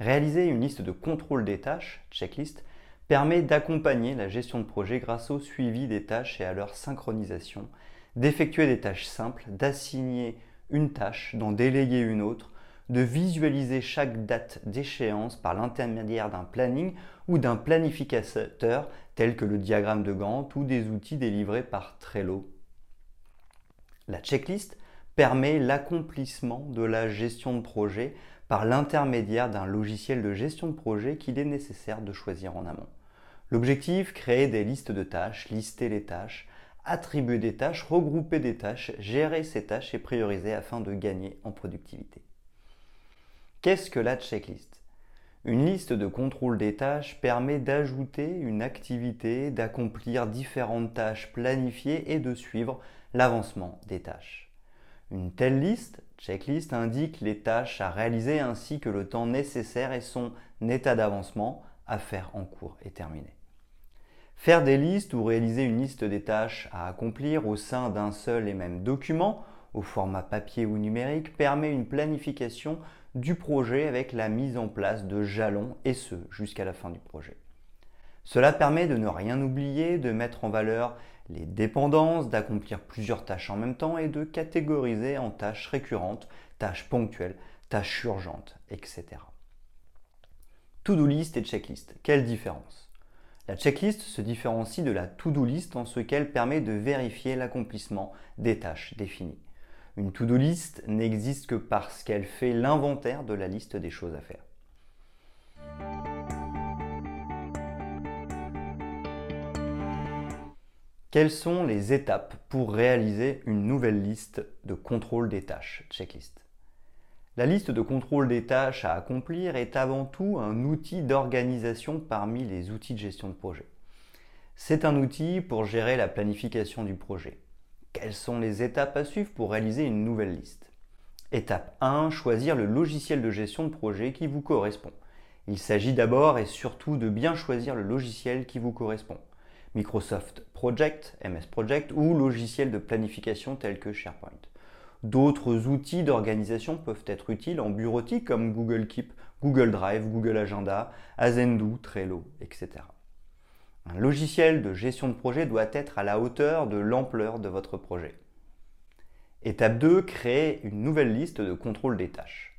Réaliser une liste de contrôle des tâches, checklist, permet d'accompagner la gestion de projet grâce au suivi des tâches et à leur synchronisation, d'effectuer des tâches simples, d'assigner une tâche, d'en déléguer une autre, de visualiser chaque date d'échéance par l'intermédiaire d'un planning ou d'un planificateur tel que le diagramme de Gantt ou des outils délivrés par Trello. La checklist permet l'accomplissement de la gestion de projet par l'intermédiaire d'un logiciel de gestion de projet qu'il est nécessaire de choisir en amont. L'objectif, créer des listes de tâches, lister les tâches, attribuer des tâches, regrouper des tâches, gérer ces tâches et prioriser afin de gagner en productivité. Qu'est-ce que la checklist? Une liste de contrôle des tâches permet d'ajouter une activité, d'accomplir différentes tâches planifiées et de suivre l'avancement des tâches. Une telle liste, checklist, indique les tâches à réaliser ainsi que le temps nécessaire et son état d'avancement à faire en cours et terminé. Faire des listes ou réaliser une liste des tâches à accomplir au sein d'un seul et même document, au format papier ou numérique, permet une planification du projet avec la mise en place de jalons et ce jusqu'à la fin du projet. Cela permet de ne rien oublier, de mettre en valeur les dépendances, d'accomplir plusieurs tâches en même temps et de catégoriser en tâches récurrentes, tâches ponctuelles, tâches urgentes, etc. To-do list et checklist, quelle différence? La checklist se différencie de la to-do list en ce qu'elle permet de vérifier l'accomplissement des tâches définies. Une to-do list n'existe que parce qu'elle fait l'inventaire de la liste des choses à faire. Quelles sont les étapes pour réaliser une nouvelle liste de contrôle des tâches, checklist? La liste de contrôle des tâches à accomplir est avant tout un outil d'organisation parmi les outils de gestion de projet. C'est un outil pour gérer la planification du projet. Quelles sont les étapes à suivre pour réaliser une nouvelle liste? Étape 1, choisir le logiciel de gestion de projet qui vous correspond. Il s'agit d'abord et surtout de bien choisir le logiciel qui vous correspond. Microsoft Project, MS Project ou logiciels de planification tels que SharePoint. D'autres outils d'organisation peuvent être utiles en bureautique comme Google Keep, Google Drive, Google Agenda, Azendu, Trello, etc. Un logiciel de gestion de projet doit être à la hauteur de l'ampleur de votre projet. Étape 2, créer une nouvelle liste de contrôle des tâches.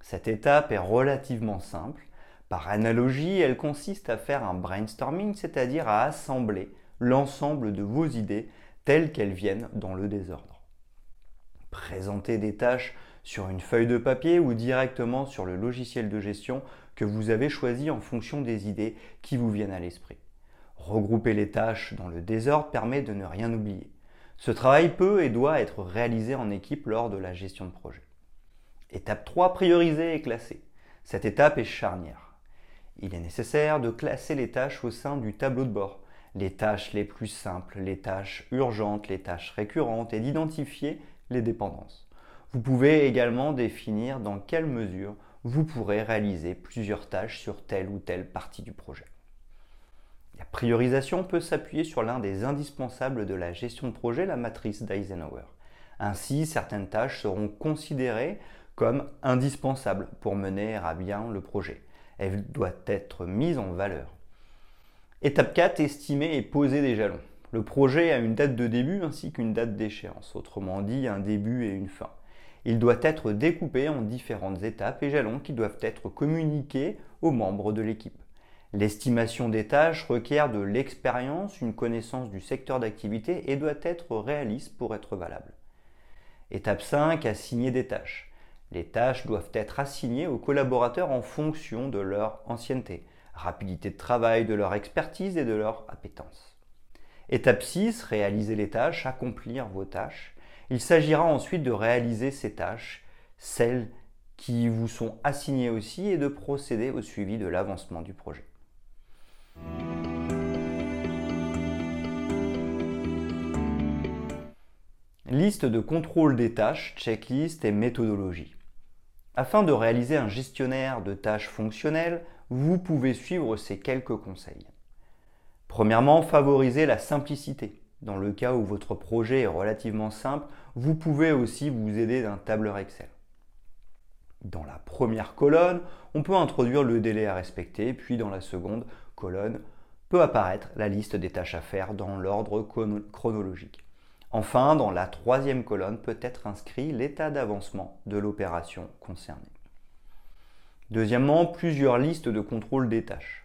Cette étape est relativement simple par analogie, elle consiste à faire un brainstorming, c'est-à-dire à assembler l'ensemble de vos idées telles qu'elles viennent dans le désordre. Présenter des tâches sur une feuille de papier ou directement sur le logiciel de gestion que vous avez choisi en fonction des idées qui vous viennent à l'esprit. Regrouper les tâches dans le désordre permet de ne rien oublier. Ce travail peut et doit être réalisé en équipe lors de la gestion de projet. Étape 3, prioriser et classer. Cette étape est charnière. Il est nécessaire de classer les tâches au sein du tableau de bord, les tâches les plus simples, les tâches urgentes, les tâches récurrentes et d'identifier les dépendances. Vous pouvez également définir dans quelle mesure vous pourrez réaliser plusieurs tâches sur telle ou telle partie du projet. La priorisation peut s'appuyer sur l'un des indispensables de la gestion de projet, la matrice d'Eisenhower. Ainsi, certaines tâches seront considérées comme indispensables pour mener à bien le projet elle doit être mise en valeur. Étape 4, estimer et poser des jalons. Le projet a une date de début ainsi qu'une date d'échéance, autrement dit un début et une fin. Il doit être découpé en différentes étapes et jalons qui doivent être communiqués aux membres de l'équipe. L'estimation des tâches requiert de l'expérience, une connaissance du secteur d'activité et doit être réaliste pour être valable. Étape 5, assigner des tâches. Les tâches doivent être assignées aux collaborateurs en fonction de leur ancienneté, rapidité de travail, de leur expertise et de leur appétence. Étape 6, réaliser les tâches, accomplir vos tâches. Il s'agira ensuite de réaliser ces tâches, celles qui vous sont assignés aussi et de procéder au suivi de l'avancement du projet. Liste de contrôle des tâches, checklist et méthodologie. Afin de réaliser un gestionnaire de tâches fonctionnelles, vous pouvez suivre ces quelques conseils. Premièrement, favoriser la simplicité. Dans le cas où votre projet est relativement simple, vous pouvez aussi vous aider d'un tableur Excel. Dans la première colonne, on peut introduire le délai à respecter, puis dans la seconde colonne peut apparaître la liste des tâches à faire dans l'ordre chronologique. Enfin, dans la troisième colonne peut être inscrit l'état d'avancement de l'opération concernée. Deuxièmement, plusieurs listes de contrôle des tâches.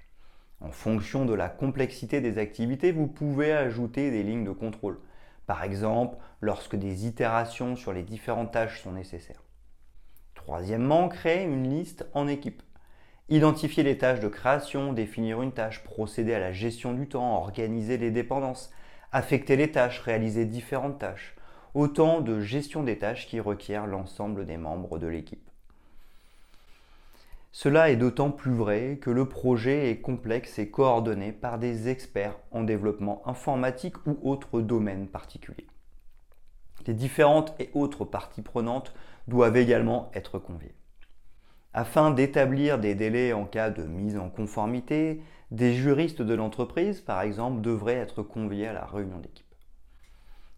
En fonction de la complexité des activités, vous pouvez ajouter des lignes de contrôle. Par exemple, lorsque des itérations sur les différentes tâches sont nécessaires. Troisièmement, créer une liste en équipe. Identifier les tâches de création, définir une tâche, procéder à la gestion du temps, organiser les dépendances, affecter les tâches, réaliser différentes tâches, autant de gestion des tâches qui requièrent l'ensemble des membres de l'équipe. Cela est d'autant plus vrai que le projet est complexe et coordonné par des experts en développement informatique ou autres domaines particuliers. Les différentes et autres parties prenantes doivent également être conviées. Afin d'établir des délais en cas de mise en conformité, des juristes de l'entreprise, par exemple, devraient être conviés à la réunion d'équipe.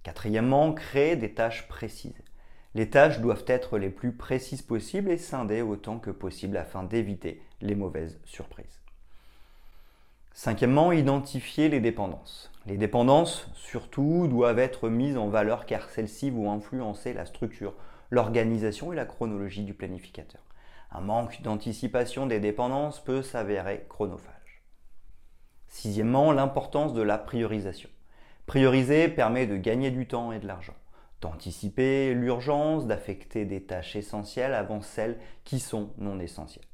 Quatrièmement, créer des tâches précises. Les tâches doivent être les plus précises possibles et scindées autant que possible afin d'éviter les mauvaises surprises. Cinquièmement, identifier les dépendances. Les dépendances, surtout, doivent être mises en valeur car celles-ci vont influencer la structure, l'organisation et la chronologie du planificateur. Un manque d'anticipation des dépendances peut s'avérer chronophage. Sixièmement, l'importance de la priorisation. Prioriser permet de gagner du temps et de l'argent, d'anticiper l'urgence, d'affecter des tâches essentielles avant celles qui sont non essentielles.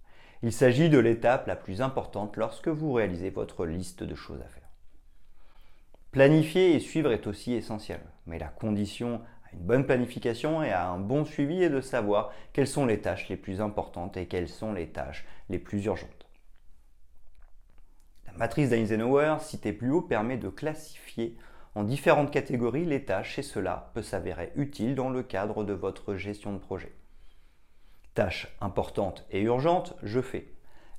Il s'agit de l'étape la plus importante lorsque vous réalisez votre liste de choses à faire. Planifier et suivre est aussi essentiel, mais la condition une bonne planification et à un bon suivi est de savoir quelles sont les tâches les plus importantes et quelles sont les tâches les plus urgentes matrice d'Eisenhower, citée plus haut, permet de classifier en différentes catégories les tâches et cela peut s'avérer utile dans le cadre de votre gestion de projet. Tâches importantes et urgentes, je fais.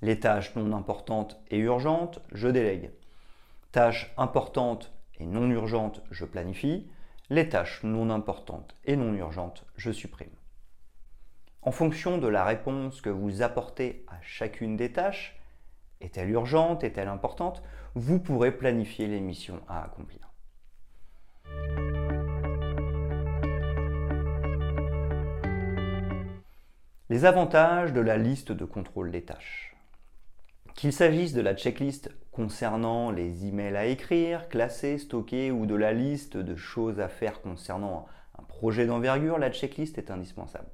Les tâches non importantes et urgentes, je délègue. Tâches importantes et non urgentes, je planifie. Les tâches non importantes et non urgentes, je supprime. En fonction de la réponse que vous apportez à chacune des tâches, est-elle urgente Est-elle importante Vous pourrez planifier les missions à accomplir. Les avantages de la liste de contrôle des tâches. Qu'il s'agisse de la checklist concernant les emails à écrire, classer, stocker ou de la liste de choses à faire concernant un projet d'envergure, la checklist est indispensable.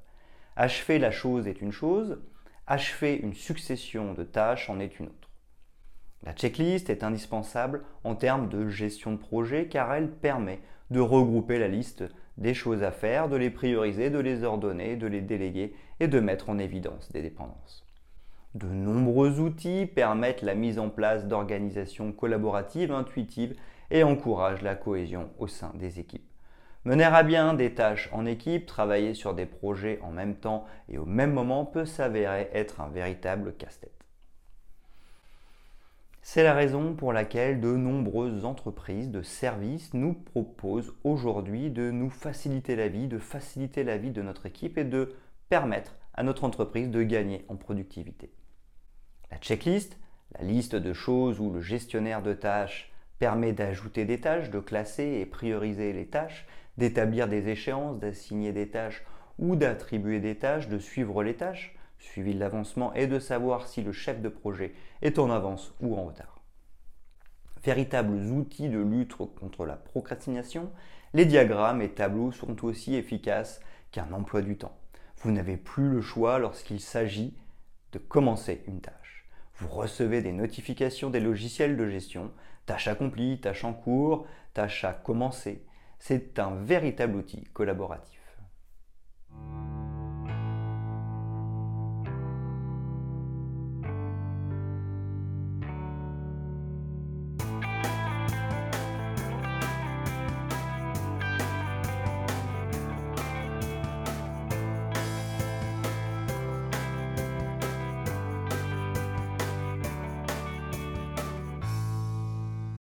Achever la chose est une chose, achever une succession de tâches en est une autre. La checklist est indispensable en termes de gestion de projet car elle permet de regrouper la liste des choses à faire, de les prioriser, de les ordonner, de les déléguer et de mettre en évidence des dépendances. De nombreux outils permettent la mise en place d'organisations collaboratives intuitives et encouragent la cohésion au sein des équipes. Mener à bien des tâches en équipe, travailler sur des projets en même temps et au même moment peut s'avérer être un véritable casse-tête. C'est la raison pour laquelle de nombreuses entreprises de services nous proposent aujourd'hui de nous faciliter la vie, de faciliter la vie de notre équipe et de permettre à notre entreprise de gagner en productivité. La checklist, la liste de choses où le gestionnaire de tâches permet d'ajouter des tâches, de classer et prioriser les tâches, d'établir des échéances, d'assigner des tâches ou d'attribuer des tâches, de suivre les tâches, suivi de l'avancement et de savoir si le chef de projet est en avance ou en retard. Véritables outils de lutte contre la procrastination, les diagrammes et tableaux sont aussi efficaces qu'un emploi du temps. Vous n'avez plus le choix lorsqu'il s'agit de commencer une tâche vous recevez des notifications des logiciels de gestion, tâche accomplie, tâche en cours, tâche à commencer. C'est un véritable outil collaboratif.